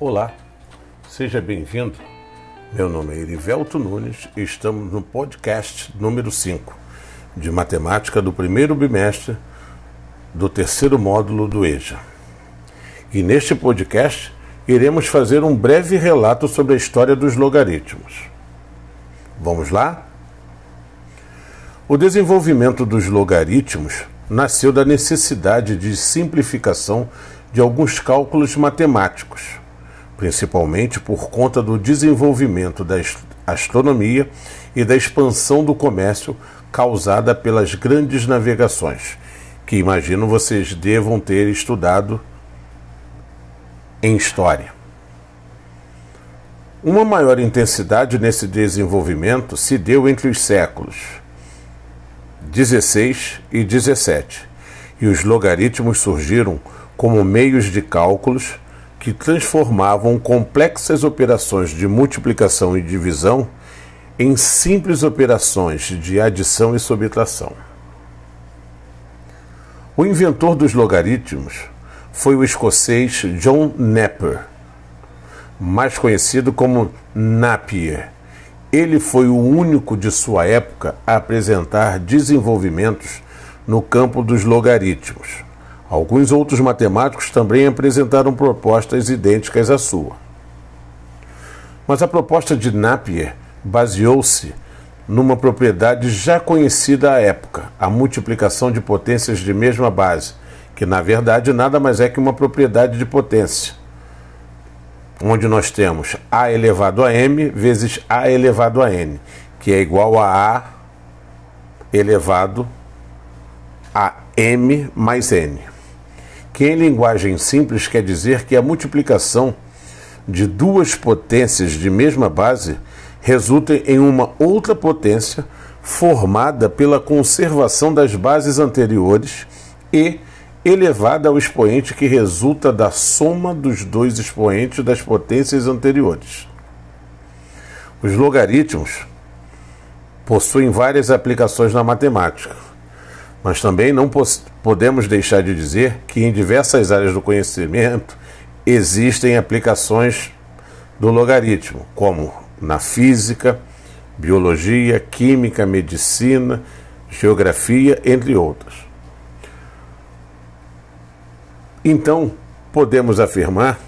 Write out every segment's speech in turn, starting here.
Olá, seja bem-vindo. Meu nome é Erivelto Nunes e estamos no podcast número 5 de Matemática do primeiro bimestre do terceiro módulo do EJA. E neste podcast iremos fazer um breve relato sobre a história dos logaritmos. Vamos lá? O desenvolvimento dos logaritmos nasceu da necessidade de simplificação de alguns cálculos matemáticos, principalmente por conta do desenvolvimento da astronomia e da expansão do comércio causada pelas grandes navegações, que imagino vocês devam ter estudado em história. Uma maior intensidade nesse desenvolvimento se deu entre os séculos 16 e 17, e os logaritmos surgiram como meios de cálculos que transformavam complexas operações de multiplicação e divisão em simples operações de adição e subtração. O inventor dos logaritmos foi o escocês John Napier, mais conhecido como Napier. Ele foi o único de sua época a apresentar desenvolvimentos no campo dos logaritmos. Alguns outros matemáticos também apresentaram propostas idênticas à sua. Mas a proposta de Napier baseou-se numa propriedade já conhecida à época, a multiplicação de potências de mesma base, que na verdade nada mais é que uma propriedade de potência, onde nós temos a elevado a m vezes a elevado a n, que é igual a a elevado a m mais n que em linguagem simples quer dizer que a multiplicação de duas potências de mesma base resulta em uma outra potência formada pela conservação das bases anteriores e elevada ao expoente que resulta da soma dos dois expoentes das potências anteriores. Os logaritmos possuem várias aplicações na matemática mas também não podemos deixar de dizer que em diversas áreas do conhecimento existem aplicações do logaritmo, como na física, biologia, química, medicina, geografia, entre outras. Então, podemos afirmar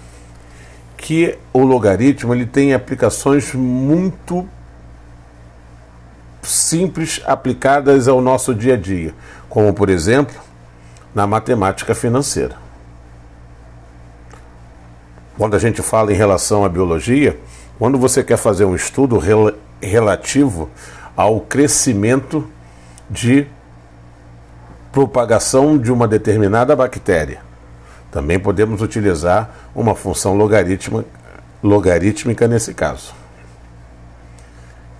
que o logaritmo ele tem aplicações muito simples aplicadas ao nosso dia a dia, como por exemplo na matemática financeira. Quando a gente fala em relação à biologia, quando você quer fazer um estudo rel relativo ao crescimento de propagação de uma determinada bactéria, também podemos utilizar uma função logarítmica, logarítmica nesse caso.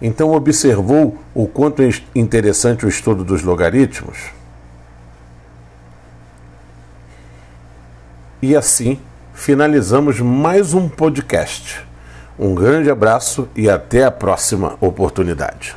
Então, observou o quanto é interessante o estudo dos logaritmos? E assim finalizamos mais um podcast. Um grande abraço e até a próxima oportunidade.